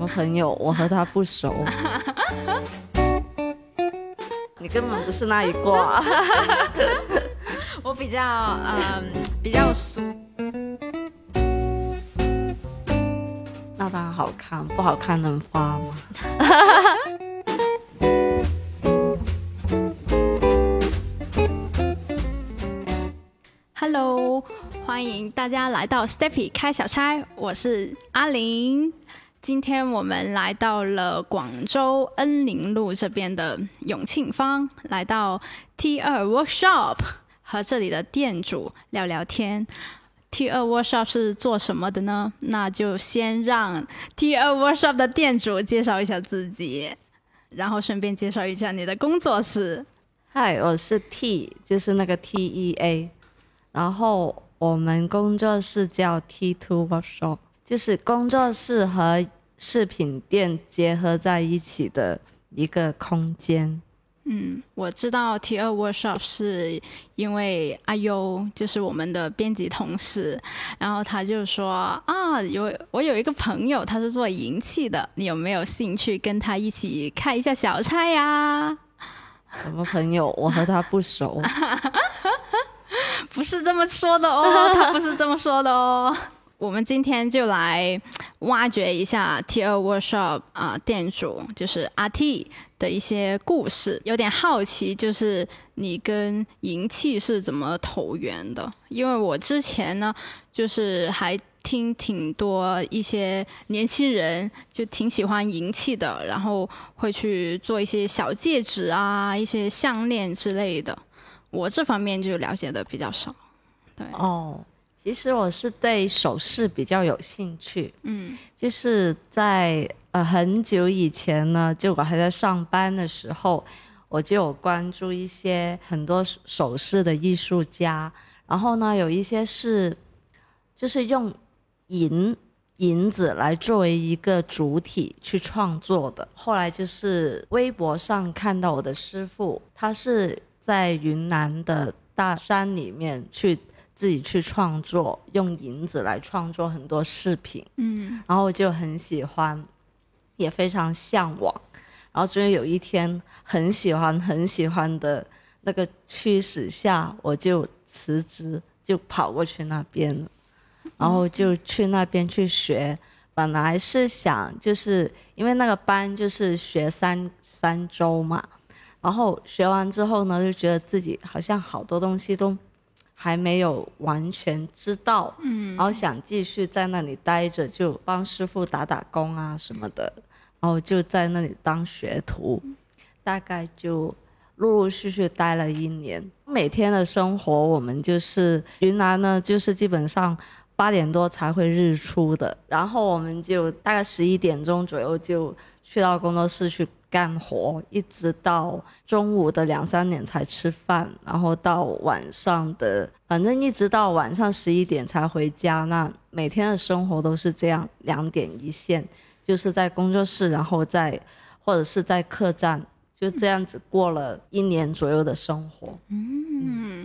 么朋友？我和他不熟。你根本不是那一挂。我比较嗯比较俗。那当然好看，不好看能发吗？Hello，欢迎大家来到 Steppy 开小差，我是阿玲。今天我们来到了广州恩宁路这边的永庆坊，来到 T 二 Workshop 和这里的店主聊聊天。T 二 Workshop 是做什么的呢？那就先让 T 二 Workshop 的店主介绍一下自己，然后顺便介绍一下你的工作室。嗨，我是 T，就是那个 T E A，然后我们工作室叫 T Two Workshop。就是工作室和饰品店结合在一起的一个空间。嗯，我知道 T 二 Workshop 是因为阿优就是我们的编辑同事，然后他就说啊，有我有一个朋友，他是做银器的，你有没有兴趣跟他一起开一下小差呀？什么朋友？我和他不熟。不是这么说的哦，他不是这么说的哦。我们今天就来挖掘一下 T 二 Workshop 啊店主就是阿 T 的一些故事，有点好奇，就是你跟银器是怎么投缘的？因为我之前呢，就是还听挺多一些年轻人就挺喜欢银器的，然后会去做一些小戒指啊、一些项链之类的。我这方面就了解的比较少。对哦。其实我是对首饰比较有兴趣，嗯，就是在呃很久以前呢，就我还在上班的时候，我就有关注一些很多首饰的艺术家，然后呢，有一些是就是用银银子来作为一个主体去创作的。后来就是微博上看到我的师傅，他是在云南的大山里面去。自己去创作，用银子来创作很多饰品，嗯，然后我就很喜欢，也非常向往，然后终于有一天很喜欢很喜欢的那个驱使下，我就辞职，就跑过去那边了，然后就去那边去学，本来是想就是因为那个班就是学三三周嘛，然后学完之后呢，就觉得自己好像好多东西都。还没有完全知道，嗯，然后想继续在那里待着，就帮师傅打打工啊什么的，然后就在那里当学徒，大概就陆陆续续待了一年。每天的生活，我们就是云南呢，就是基本上八点多才会日出的，然后我们就大概十一点钟左右就去到工作室去。干活一直到中午的两三点才吃饭，然后到晚上的，反正一直到晚上十一点才回家。那每天的生活都是这样，两点一线，就是在工作室，然后在或者是在客栈，就这样子过了一年左右的生活。嗯，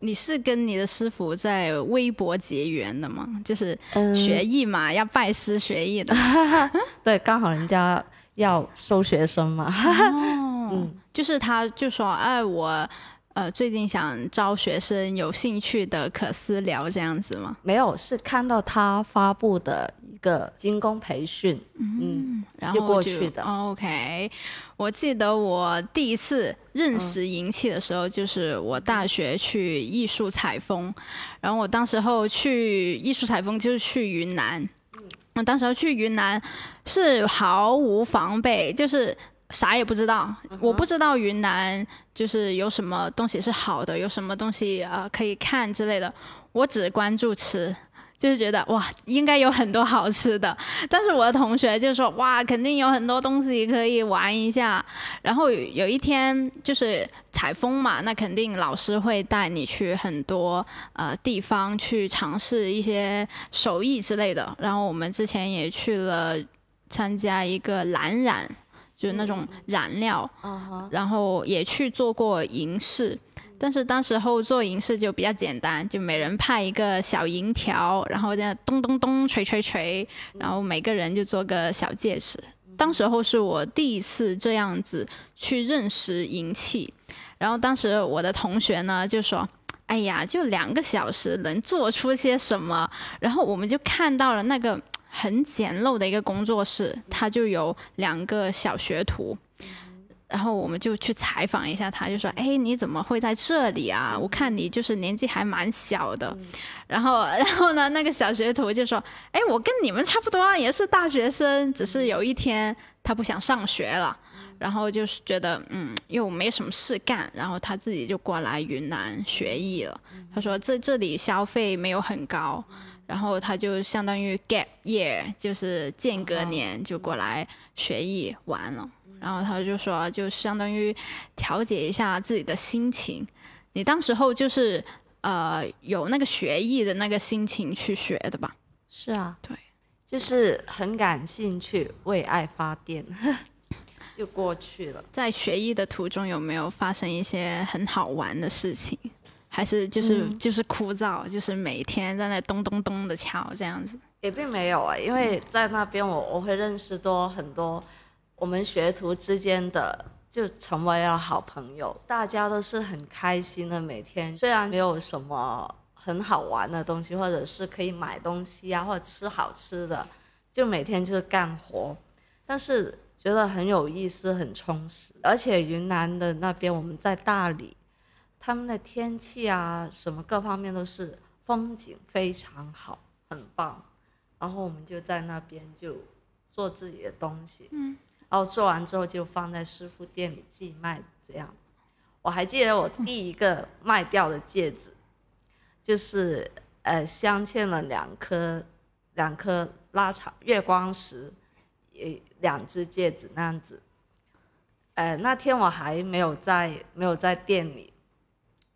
你是跟你的师傅在微博结缘的吗？就是学艺嘛，要拜师学艺的。对，刚好人家。要收学生嘛？嗯，就是他就说，哎，我呃最近想招学生，有兴趣的可私聊这样子吗？没有，是看到他发布的一个精工培训，嗯，然后过去的。OK，我记得我第一次认识银器的时候，就是我大学去艺术采风，然后我当时候去艺术采风就是去云南。我当时去云南是毫无防备，就是啥也不知道。我不知道云南就是有什么东西是好的，有什么东西呃可以看之类的。我只关注吃。就是觉得哇，应该有很多好吃的，但是我的同学就说哇，肯定有很多东西可以玩一下。然后有一天就是采风嘛，那肯定老师会带你去很多呃地方去尝试一些手艺之类的。然后我们之前也去了参加一个蓝染，就是那种染料，然后也去做过银饰。但是当时候做银饰就比较简单，就每人派一个小银条，然后这样咚咚咚锤锤锤，然后每个人就做个小戒指。当时候是我第一次这样子去认识银器，然后当时我的同学呢就说：“哎呀，就两个小时能做出些什么？”然后我们就看到了那个很简陋的一个工作室，它就有两个小学徒。然后我们就去采访一下他，就说：“哎，你怎么会在这里啊？我看你就是年纪还蛮小的。”然后，然后呢，那个小学徒就说：“哎，我跟你们差不多啊，也是大学生，只是有一天他不想上学了，然后就是觉得嗯，又没什么事干，然后他自己就过来云南学艺了。他说这这里消费没有很高，然后他就相当于 gap year，就是间隔年就过来学艺玩了。”然后他就说，就相当于调节一下自己的心情。你当时候就是呃有那个学艺的那个心情去学的吧？是啊，对，就是很感兴趣，为爱发电，就过去了。在学艺的途中有没有发生一些很好玩的事情？还是就是就是枯燥，就是每天在那咚咚咚的敲这样子？也并没有啊，因为在那边我我会认识多很多。我们学徒之间的就成为了好朋友，大家都是很开心的。每天虽然没有什么很好玩的东西，或者是可以买东西啊，或者吃好吃的，就每天就是干活，但是觉得很有意思、很充实。而且云南的那边，我们在大理，他们的天气啊，什么各方面都是风景非常好，很棒。然后我们就在那边就做自己的东西，嗯。然后做完之后就放在师傅店里寄卖，这样。我还记得我第一个卖掉的戒指，就是呃镶嵌了两颗两颗拉长月光石，呃两只戒指那样子。呃那天我还没有在没有在店里，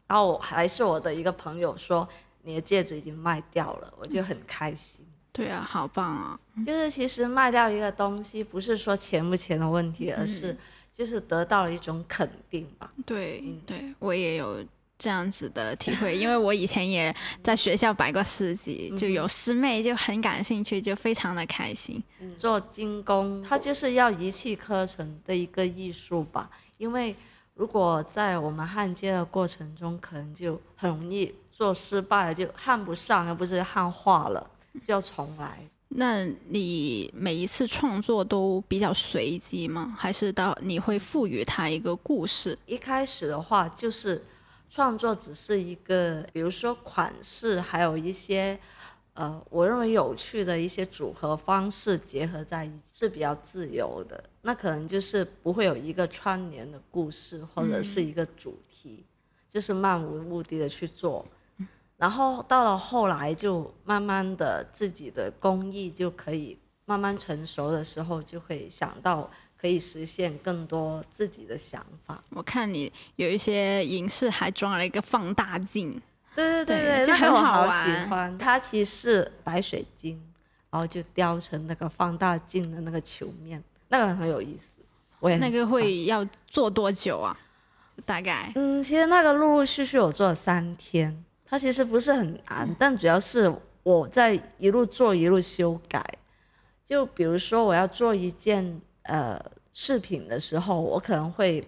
然后还是我的一个朋友说你的戒指已经卖掉了，我就很开心。对啊，好棒啊！就是其实卖掉一个东西，不是说钱不钱的问题，而是就是得到了一种肯定吧。对，对我也有这样子的体会，因为我以前也 在学校摆过市集，就有师妹就很感兴趣，就非常的开心。做精工，它就是要一气呵成的一个艺术吧。因为如果在我们焊接的过程中，可能就很容易做失败了，就焊不上，而不是焊化了。就要重来。那你每一次创作都比较随机吗？还是到你会赋予它一个故事？一开始的话，就是创作只是一个，比如说款式，还有一些呃，我认为有趣的一些组合方式结合在一起，是比较自由的。那可能就是不会有一个串联的故事，或者是一个主题，就是漫无目的的去做。然后到了后来，就慢慢的自己的工艺就可以慢慢成熟的时候，就会想到可以实现更多自己的想法。我看你有一些银饰还装了一个放大镜，对对对对，就很好喜欢。它其实是白水晶，然后就雕成那个放大镜的那个球面，那个很有意思。我也那个会要做多久啊？大概？嗯，其实那个陆陆续续我做了三天。它其实不是很难，但主要是我在一路做一路修改。就比如说我要做一件呃饰品的时候，我可能会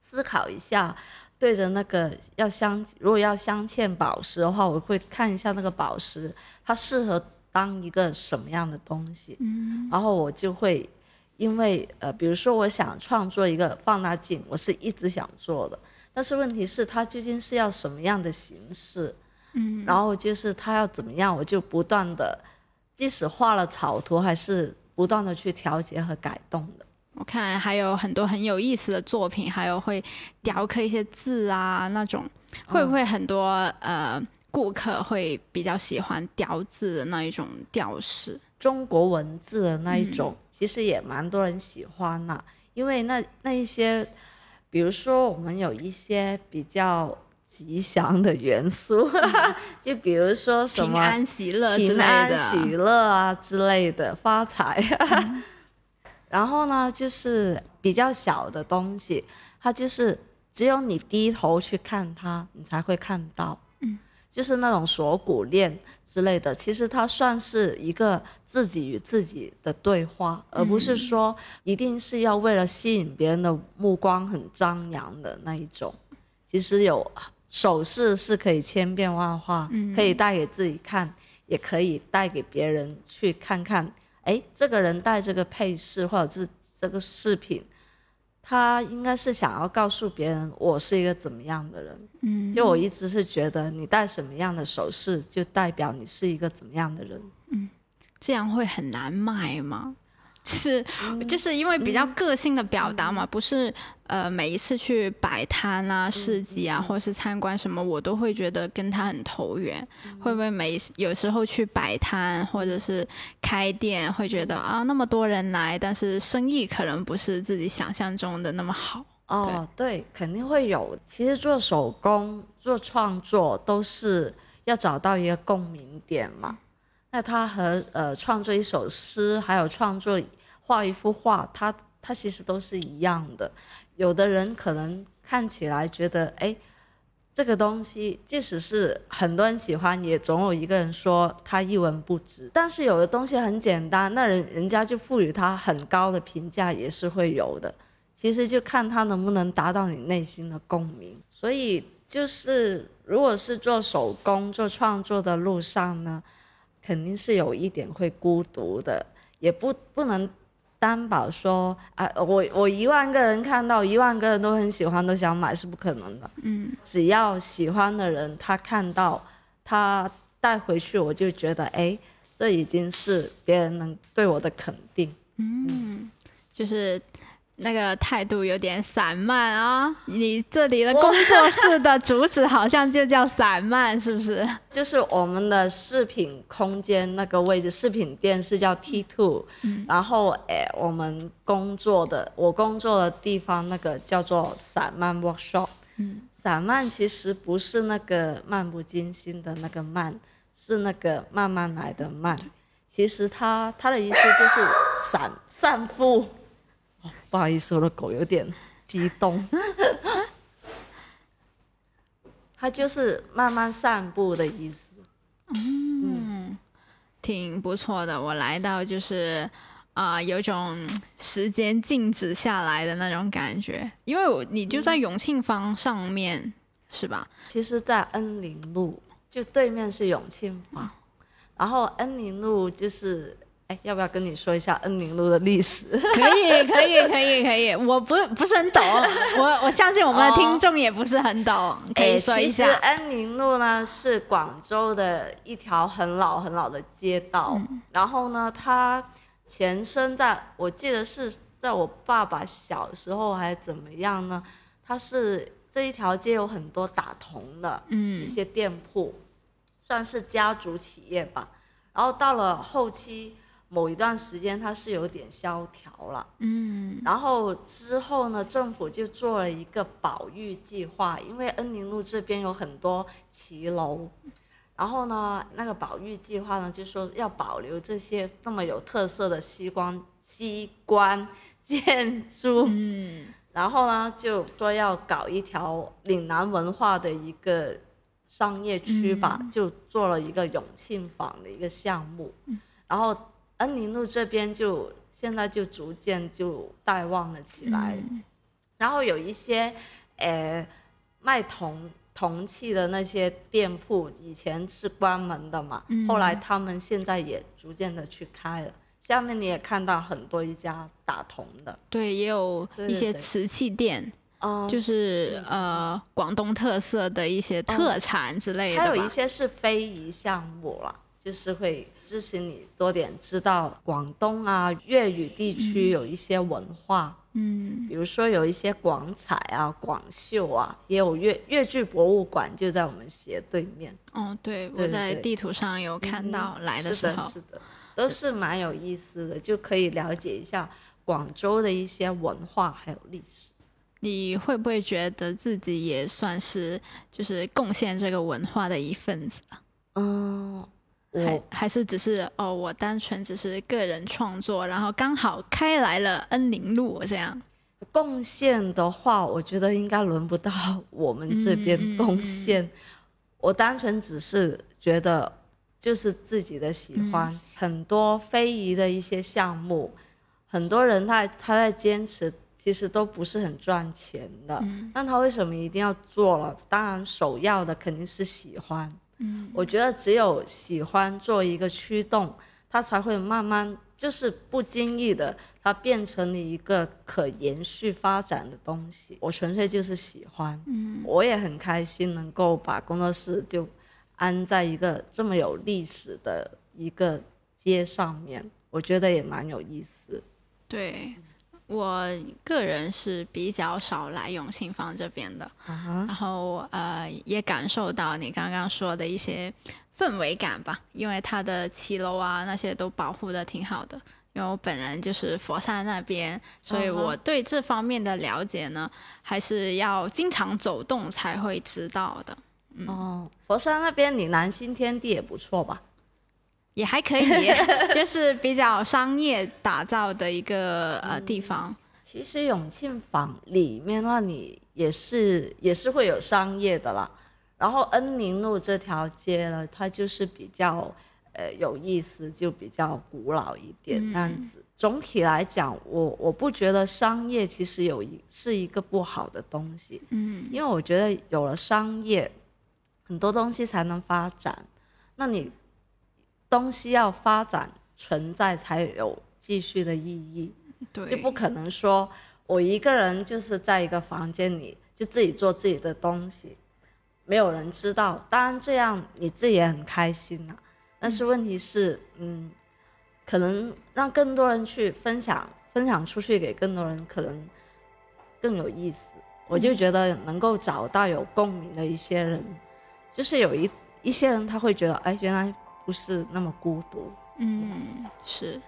思考一下，对着那个要镶，如果要镶嵌宝石的话，我会看一下那个宝石它适合当一个什么样的东西。嗯。然后我就会，因为呃，比如说我想创作一个放大镜，我是一直想做的。但是问题是，它究竟是要什么样的形式？嗯，然后就是它要怎么样，我就不断的，即使画了草图，还是不断的去调节和改动的。我看还有很多很有意思的作品，还有会雕刻一些字啊那种，会不会很多呃顾客会比较喜欢雕字的那一种雕饰？中国文字的那一种，其实也蛮多人喜欢呐，因为那那一些。比如说，我们有一些比较吉祥的元素，就比如说什么平安喜乐、平安喜乐啊之类的，发财。然后呢，就是比较小的东西，它就是只有你低头去看它，你才会看到。嗯，就是那种锁骨链之类的，其实它算是一个自己与自己的对话，而不是说一定是要为了吸引别人的目光很张扬的那一种。其实有手势是可以千变万化，可以带给自己看，也可以带给别人去看看。哎，这个人戴这个配饰或者是这个饰品。他应该是想要告诉别人我是一个怎么样的人，嗯，就我一直是觉得你戴什么样的首饰，就代表你是一个怎么样的人，嗯，这样会很难卖吗？是，就是因为比较个性的表达嘛，不是呃每一次去摆摊啊、市集啊，或者是参观什么，我都会觉得跟他很投缘。会不会每有时候去摆摊或者是开店，会觉得啊那么多人来，但是生意可能不是自己想象中的那么好？哦，对，肯定会有。其实做手工、做创作都是要找到一个共鸣点嘛。那他和呃创作一首诗，还有创作画一幅画，他他其实都是一样的。有的人可能看起来觉得，哎，这个东西即使是很多人喜欢，也总有一个人说他一文不值。但是有的东西很简单，那人人家就赋予他很高的评价，也是会有的。其实就看他能不能达到你内心的共鸣。所以就是，如果是做手工、做创作的路上呢？肯定是有一点会孤独的，也不不能担保说啊，我我一万个人看到一万个人都很喜欢，都想买是不可能的。嗯，只要喜欢的人他看到，他带回去，我就觉得哎，这已经是别人能对我的肯定。嗯，就是。那个态度有点散漫啊！你这里的工作室的主旨好像就叫散漫，是不是？就是我们的饰品空间那个位置，饰品店是叫 T Two，然后诶，我们工作的我工作的地方那个叫做散漫 workshop。嗯，散漫其实不是那个漫不经心的那个慢，是那个慢慢来的慢。其实它它的意思就是散散步。不好意思，我的狗有点激动。它就是慢慢散步的意思。嗯，挺不错的。我来到就是啊，有种时间静止下来的那种感觉。因为我你就在永庆坊上面是吧？其实，在恩宁路就对面是永庆坊，然后恩宁路就是。哎，要不要跟你说一下恩宁路的历史？可以，可以，可以，可以。我不不是很懂，我我相信我们的听众也不是很懂，可以说一下。其实恩宁路呢是广州的一条很老很老的街道，然后呢，它前身在我记得是在我爸爸小时候还是怎么样呢？它是这一条街有很多打铜的，嗯，一些店铺，算是家族企业吧。然后到了后期。某一段时间它是有点萧条了，嗯，然后之后呢，政府就做了一个保育计划，因为恩宁路这边有很多骑楼，然后呢，那个保育计划呢就说要保留这些那么有特色的西关西关建筑，嗯，然后呢就说要搞一条岭南文化的一个商业区吧，就做了一个永庆坊的一个项目，然后。恩宁路这边就现在就逐渐就淡旺了起来，然后有一些，呃，卖铜铜器的那些店铺以前是关门的嘛，后来他们现在也逐渐的去开了。下面你也看到很多一家打铜的，对，也有一些瓷器店，就是呃广东特色的一些特产之类的，还有一些是非遗项目了。就是会支持你多点知道广东啊粤语地区有一些文化，嗯，比如说有一些广彩啊、广绣啊，也有粤粤剧博物馆就在我们斜对面。哦，对，我在地图上有看到来的时候，是的，都是蛮有意思的，就可以了解一下广州的一些文化还有历史。你会不会觉得自己也算是就是贡献这个文化的一份子啊？嗯。还还是只是哦，我单纯只是个人创作，然后刚好开来了恩宁路这样。贡献的话，我觉得应该轮不到 我们这边贡献。我单纯只是觉得，就是自己的喜欢。很多非遗的一些项目，很多人他他在坚持，其实都不是很赚钱的。那他为什么一定要做了？当然，首要的肯定是喜欢。嗯，我觉得只有喜欢做一个驱动，它才会慢慢。就是不经意的，它变成了一个可延续发展的东西。我纯粹就是喜欢，嗯，我也很开心能够把工作室就安在一个这么有历史的一个街上面，我觉得也蛮有意思。对我个人是比较少来永庆坊这边的，然后呃也感受到你刚刚说的一些。氛围感吧，因为它的骑楼啊那些都保护的挺好的。因为我本人就是佛山那边，所以我对这方面的了解呢，还是要经常走动才会知道的。哦，佛山那边你南新天地也不错吧？也还可以，就是比较商业打造的一个呃地方。其实永庆坊里面那里也是也是会有商业的啦。然后恩宁路这条街呢，它就是比较，呃，有意思，就比较古老一点那样子。总体来讲，我我不觉得商业其实有一是一个不好的东西，嗯，因为我觉得有了商业，很多东西才能发展。那你东西要发展存在才有继续的意义，对，就不可能说我一个人就是在一个房间里就自己做自己的东西。没有人知道，当然这样你自己也很开心呐。但是问题是，嗯，可能让更多人去分享，分享出去给更多人，可能更有意思。我就觉得能够找到有共鸣的一些人，就是有一一些人他会觉得，哎，原来不是那么孤独。嗯，是。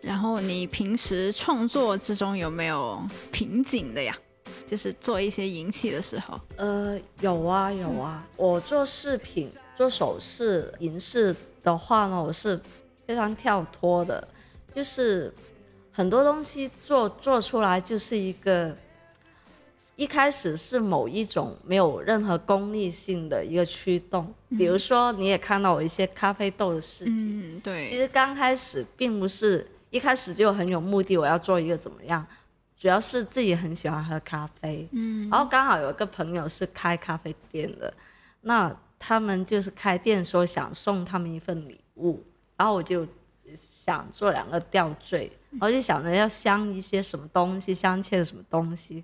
然后你平时创作之中有没有瓶颈的呀？就是做一些引起的时候。呃，有啊有啊。我做饰品、做首饰、银饰的话呢，我是非常跳脱的，就是很多东西做做出来就是一个，一开始是某一种没有任何功利性的一个驱动。比如说，你也看到我一些咖啡豆的视频，嗯，对。其实刚开始并不是。一开始就很有目的，我要做一个怎么样？主要是自己很喜欢喝咖啡，嗯，然后刚好有一个朋友是开咖啡店的，那他们就是开店说想送他们一份礼物，然后我就想做两个吊坠，然后就想着要镶一些什么东西，镶嵌什么东西，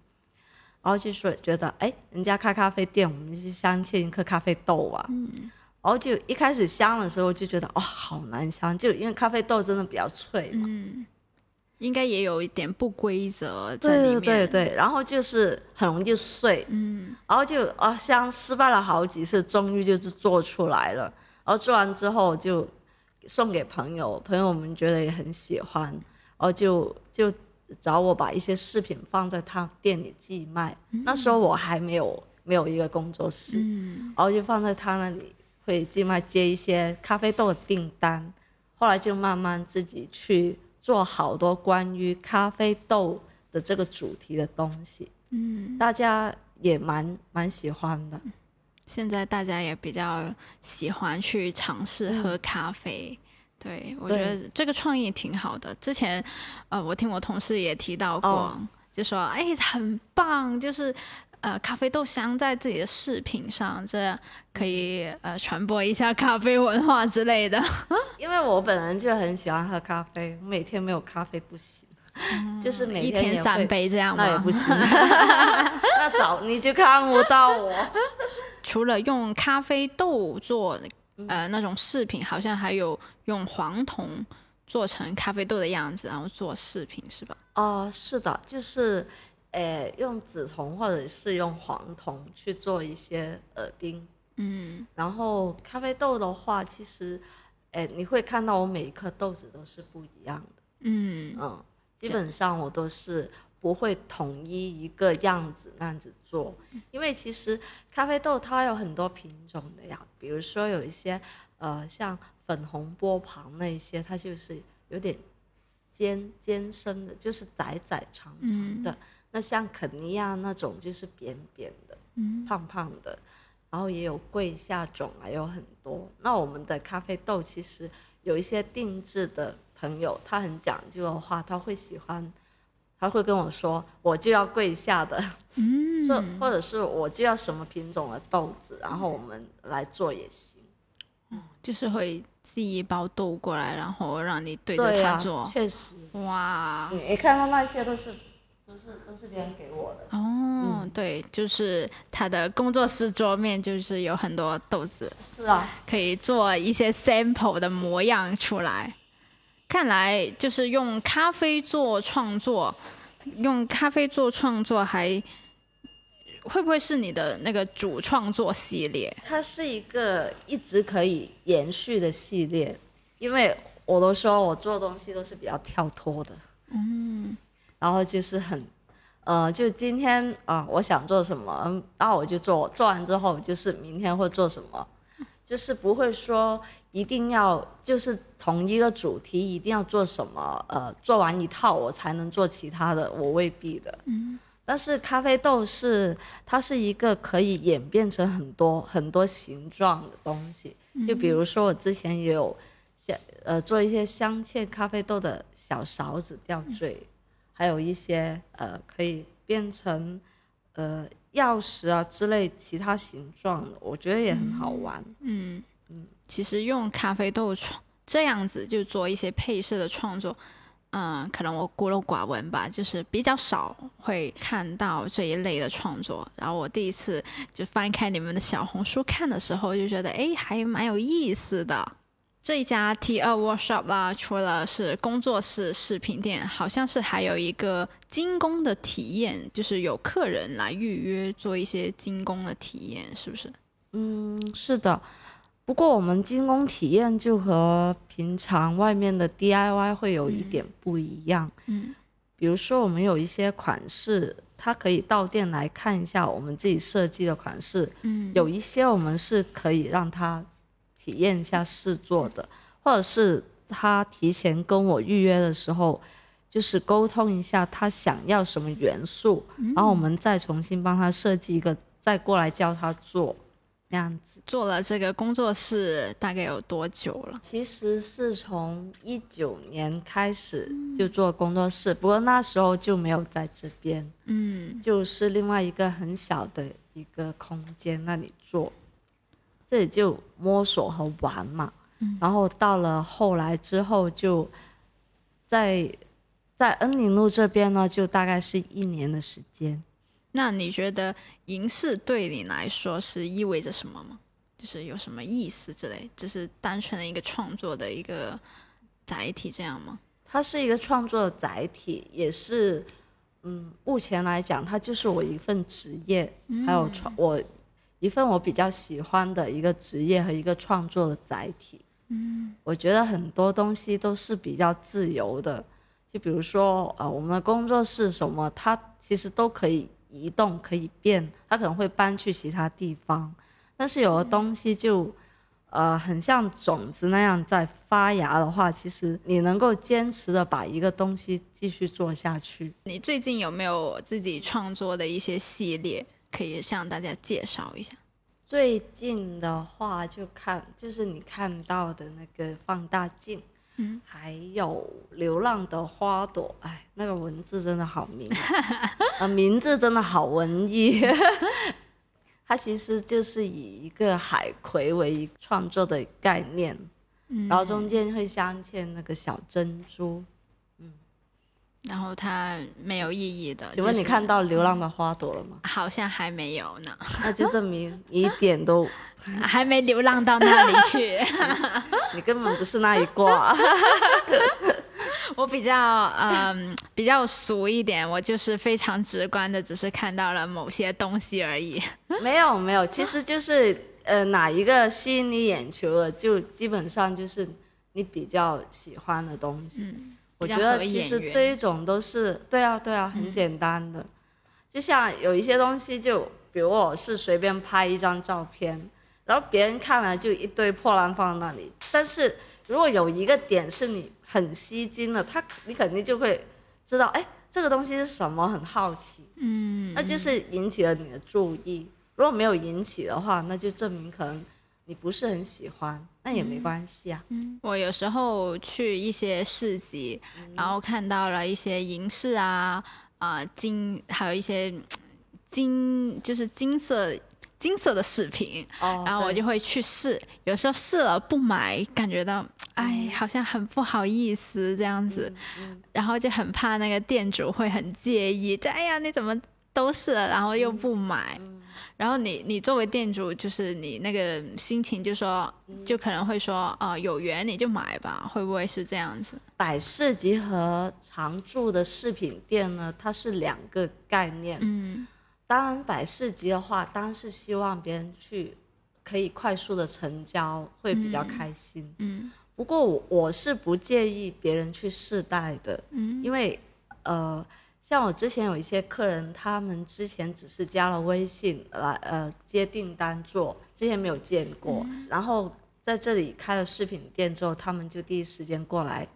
然后就说觉得哎，人家开咖啡店，我们就镶嵌一颗咖啡豆啊。然后就一开始香的时候就觉得哦好难香，就因为咖啡豆真的比较脆嘛，嗯，应该也有一点不规则在里面，对对对，然后就是很容易就碎，嗯，然后就啊像失败了好几次，终于就是做出来了，然后做完之后就送给朋友，朋友们觉得也很喜欢，然后就就找我把一些饰品放在他店里寄卖，那时候我还没有没有一个工作室，嗯，然后就放在他那里。会寄卖接一些咖啡豆的订单，后来就慢慢自己去做好多关于咖啡豆的这个主题的东西，嗯，大家也蛮蛮喜欢的。现在大家也比较喜欢去尝试喝咖啡，对我觉得这个创意挺好的。之前，呃，我听我同事也提到过，就说哎很棒，就是。呃，咖啡豆镶在自己的饰品上，这可以呃传播一下咖啡文化之类的。因为我本人就很喜欢喝咖啡，每天没有咖啡不行，就是每一天三杯这样那也不行。那早你就看不到我。除了用咖啡豆做呃那种饰品，好像还有用黄铜做成咖啡豆的样子，然后做饰品是吧？哦，是的，就是。诶，用紫铜或者是用黄铜去做一些耳钉，嗯，然后咖啡豆的话，其实，诶，你会看到我每一颗豆子都是不一样的，嗯。嗯，基本上我都是不会统一一个样子那样子做，因为其实咖啡豆它有很多品种的呀，比如说有一些呃像粉红波旁那一些，它就是有点尖尖身的，就是窄窄长长的。那像肯尼亚那种就是扁扁的，胖胖的。然后也有跪下种还，有很多。那我们的咖啡豆其实有一些定制的朋友，他很讲究的话，他会喜欢，他会跟我说，我就要跪下的，嗯，或或者是我就要什么品种的豆子，然后我们来做也行。嗯，就是会寄一包豆过来，然后让你对着它做。确实。哇。你看到那些都是。都是都是别人给我的哦，对，就是他的工作室桌面就是有很多豆子，是啊，可以做一些 sample 的模样出来。看来就是用咖啡做创作，用咖啡做创作还会不会是你的那个主创作系列？它是一个一直可以延续的系列，因为我都说我做东西都是比较跳脱的，嗯。然后就是很，呃，就今天啊，我想做什么，然后我就做，做完之后就是明天会做什么，就是不会说一定要就是同一个主题一定要做什么，呃，做完一套我才能做其他的，我未必的。嗯。但是咖啡豆是它是一个可以演变成很多很多形状的东西，就比如说我之前也有像呃做一些镶嵌咖啡豆的小勺子吊坠。还有一些呃可以变成呃钥匙啊之类其他形状的，我觉得也很好玩。嗯嗯，其实用咖啡豆创这样子就做一些配色的创作，嗯，可能我孤陋寡闻吧，就是比较少会看到这一类的创作。然后我第一次就翻开你们的小红书看的时候，就觉得哎还蛮有意思的。这一家 T 二 Workshop 啦，除了是工作室饰品店，好像是还有一个精工的体验，就是有客人来预约做一些精工的体验，是不是？嗯，是的。不过我们精工体验就和平常外面的 DIY 会有一点不一样。嗯。比如说我们有一些款式，它可以到店来看一下我们自己设计的款式。嗯。有一些我们是可以让他。体验一下试做的，或者是他提前跟我预约的时候，就是沟通一下他想要什么元素，然后我们再重新帮他设计一个，再过来教他做，那样子。做了这个工作室大概有多久了？其实是从一九年开始就做工作室，不过那时候就没有在这边，嗯，就是另外一个很小的一个空间那里做。这里就摸索和玩嘛，然后到了后来之后，就在在恩宁路这边呢，就大概是一年的时间。那你觉得银饰对你来说是意味着什么吗？就是有什么意思之类？就是单纯的一个创作的一个载体这样吗？它是一个创作的载体，也是嗯，目前来讲，它就是我一份职业，还有创我。一份我比较喜欢的一个职业和一个创作的载体，嗯，我觉得很多东西都是比较自由的，就比如说呃，我们的工作室什么，它其实都可以移动，可以变，它可能会搬去其他地方，但是有的东西就，呃，很像种子那样在发芽的话，其实你能够坚持的把一个东西继续做下去。你最近有没有自己创作的一些系列？可以向大家介绍一下。最近的话，就看就是你看到的那个放大镜，嗯，还有流浪的花朵，哎，那个文字真的好名，呃，名字真的好文艺。它其实就是以一个海葵为创作的概念，嗯，然后中间会镶嵌那个小珍珠。然后它没有意义的。请问你看到流浪的花朵了吗？好像还没有呢。那就证明你一点都 还没流浪到那里去。你根本不是那一挂。我比较嗯比较俗一点，我就是非常直观的，只是看到了某些东西而已。没有没有，其实就是呃哪一个吸引你眼球了，就基本上就是你比较喜欢的东西。我觉得其实这一种都是对啊对啊，很简单的。就像有一些东西，就比如我是随便拍一张照片，然后别人看了就一堆破烂放在那里。但是如果有一个点是你很吸睛的，他你肯定就会知道，哎，这个东西是什么，很好奇。嗯，那就是引起了你的注意。如果没有引起的话，那就证明可能你不是很喜欢，那也没关系啊。嗯，我有时候去一些市集，然后看到了一些银饰啊，啊金，还有一些金，就是金色金色的饰品，然后我就会去试。有时候试了不买，感觉到哎，好像很不好意思这样子，然后就很怕那个店主会很介意，就哎呀你怎么都试了，然后又不买。然后你你作为店主，就是你那个心情，就说就可能会说啊，有缘你就买吧，会不会是这样子？百事集和常驻的饰品店呢，它是两个概念。嗯，当然百事集的话，当然是希望别人去可以快速的成交，会比较开心。嗯，不过我我是不介意别人去试戴的。嗯，因为呃。像我之前有一些客人，他们之前只是加了微信来呃接订单做，之前没有见过，然后在这里开了饰品店之后，他们就第一时间过来，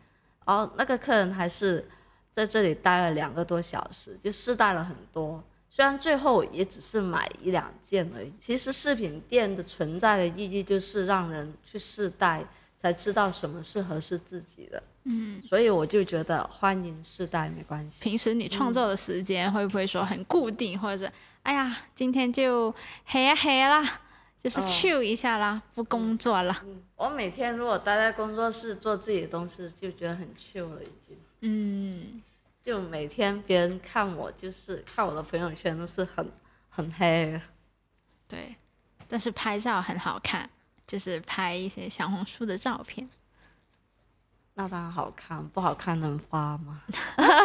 然后那个客人还是在这里待了两个多小时，就试戴了很多，虽然最后也只是买一两件而已。其实饰品店的存在的意义就是让人去试戴，才知道什么是合适自己的。嗯，所以我就觉得欢迎试戴没关系。平时你创作的时间会不会说很固定，或者是哎呀，今天就黑啊黑啦，就是 chill 一下啦，不工作了。我每天如果待在工作室做自己的东西，就觉得很 chill 了，已经。嗯，就每天别人看我，就是看我的朋友圈都是很很黑。对，但是拍照很好看，就是拍一些小红书的照片。那当然好看，不好看能发吗？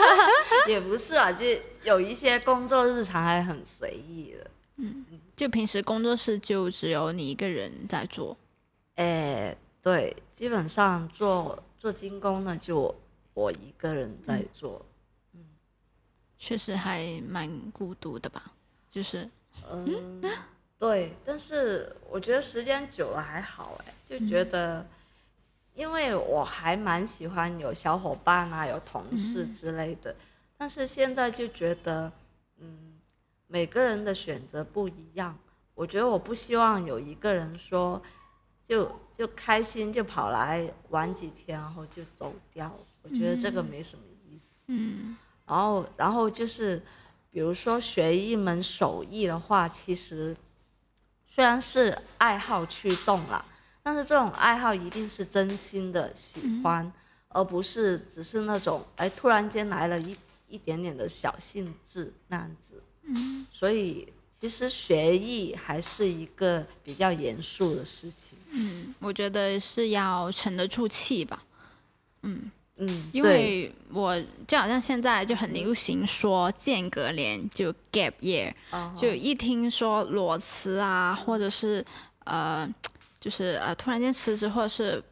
也不是啊，就有一些工作日常还很随意的。嗯，就平时工作室就只有你一个人在做。哎，对，基本上做做精工的就我一个人在做。嗯，确实还蛮孤独的吧？就是，嗯，对，但是我觉得时间久了还好，哎，就觉得。因为我还蛮喜欢有小伙伴啊，有同事之类的，但是现在就觉得，嗯，每个人的选择不一样。我觉得我不希望有一个人说，就就开心就跑来玩几天，然后就走掉。我觉得这个没什么意思。嗯。然后，然后就是，比如说学一门手艺的话，其实虽然是爱好驱动了。但是这种爱好一定是真心的喜欢，而不是只是那种哎突然间来了一一点点的小兴致那样子。嗯，所以其实学艺还是一个比较严肃的事情。嗯，我觉得是要沉得住气吧。嗯嗯，因为我就好像现在就很流行说间隔年就 gap year，就一听说裸辞啊，或者是呃。就是呃，突然间辞职，或者是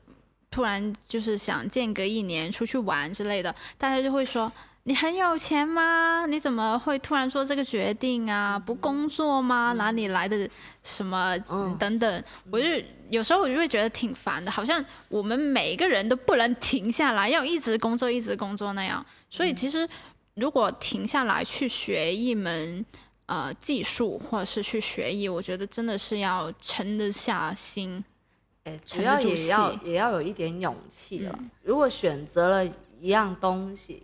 突然就是想间隔一年出去玩之类的，大家就会说你很有钱吗？你怎么会突然做这个决定啊？不工作吗？哪里来的什么等等？我就有时候我就会觉得挺烦的，好像我们每一个人都不能停下来，要一直工作，一直工作那样。所以其实如果停下来去学一门。呃，技术或者是去学艺，我觉得真的是要沉得下心，哎，主要也要也要有一点勇气了。如果选择了一样东西，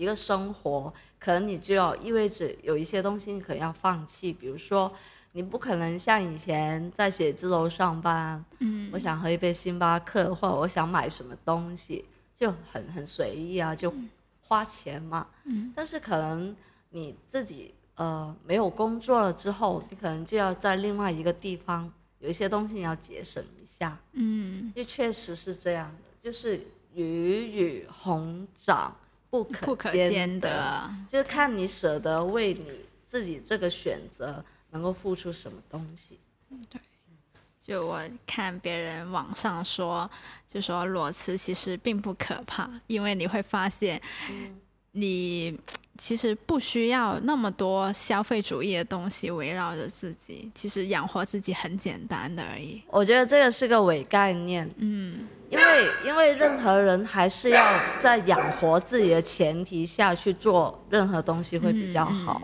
一个生活，可能你就要意味着有一些东西你可能要放弃。比如说，你不可能像以前在写字楼上班，嗯，我想喝一杯星巴克，或者我想买什么东西，就很很随意啊，就花钱嘛。嗯，但是可能你自己。呃，没有工作了之后，你可能就要在另外一个地方有一些东西你要节省一下。嗯，就确实是这样的，就是鱼与熊掌不可兼得，就看你舍得为你自己这个选择能够付出什么东西。对，就我看别人网上说，就说裸辞其实并不可怕，因为你会发现，你其实不需要那么多消费主义的东西围绕着自己，其实养活自己很简单的而已。我觉得这个是个伪概念，嗯，因为因为任何人还是要在养活自己的前提下去做任何东西会比较好。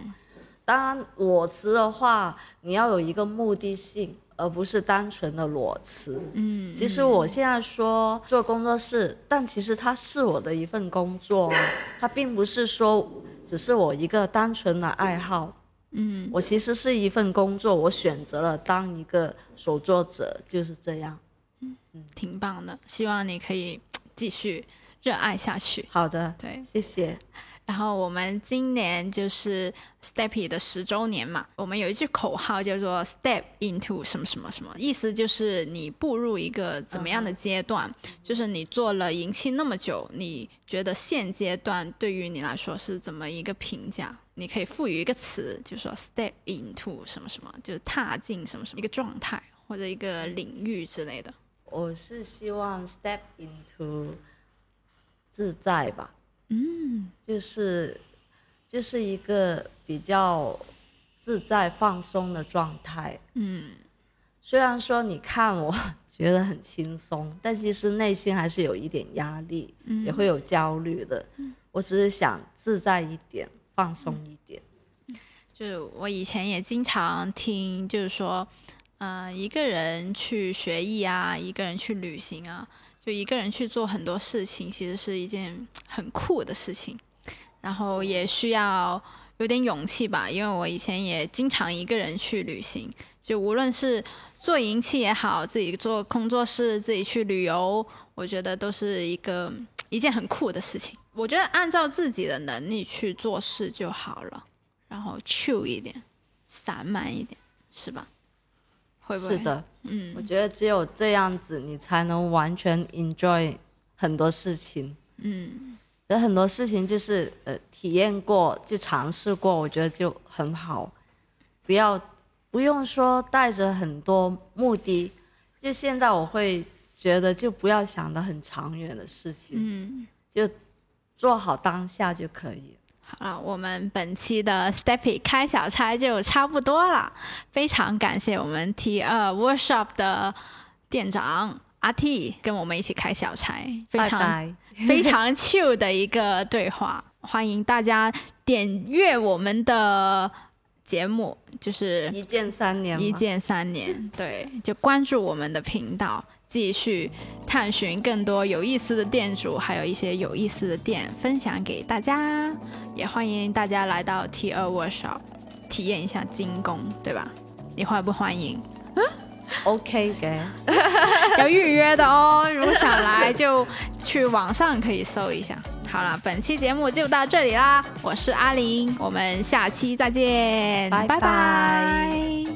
当然，裸辞的话，你要有一个目的性。而不是单纯的裸辞。嗯，其实我现在说做工作室，但其实它是我的一份工作，它并不是说只是我一个单纯的爱好。嗯，我其实是一份工作，我选择了当一个手作者，就是这样。嗯嗯，挺棒的，希望你可以继续热爱下去。好的，对，谢谢。然后我们今年就是 Steppy 的十周年嘛，我们有一句口号叫做 Step into 什么什么什么，意思就是你步入一个怎么样的阶段，就是你做了银器那么久，你觉得现阶段对于你来说是怎么一个评价？你可以赋予一个词，就说 Step into 什么什么，就是踏进什么什么一个状态或者一个领域之类的。我是希望 Step into 自在吧。嗯，就是，就是一个比较自在放松的状态。嗯，虽然说你看我觉得很轻松，但其实内心还是有一点压力，也会有焦虑的。我只是想自在一点，放松一点。就我以前也经常听，就是说，嗯，一个人去学艺啊，一个人去旅行啊。就一个人去做很多事情，其实是一件很酷的事情，然后也需要有点勇气吧。因为我以前也经常一个人去旅行，就无论是做银器也好，自己做工作室，自己去旅游，我觉得都是一个一件很酷的事情。我觉得按照自己的能力去做事就好了，然后 chill 一点，散漫一点，是吧？会不会？是的，嗯，我觉得只有这样子，你才能完全 enjoy 很多事情。嗯，有很多事情就是呃体验过就尝试过，我觉得就很好。不要不用说带着很多目的，就现在我会觉得就不要想的很长远的事情，嗯，就做好当下就可以。好了，我们本期的 Steppy 开小差就差不多了。非常感谢我们 T 二 Workshop 的店长阿 T 跟我们一起开小差，非常 非常 chill 的一个对话。欢迎大家点阅我们的节目，就是一键三连，一键三连，对，就关注我们的频道。继续探寻更多有意思的店主，还有一些有意思的店分享给大家。也欢迎大家来到 T 二 Workshop 体验一下精工，对吧？你欢不欢迎？OK 的，要预约的哦。如果想来，就去网上可以搜一下。好了，本期节目就到这里啦。我是阿玲，我们下期再见，拜拜。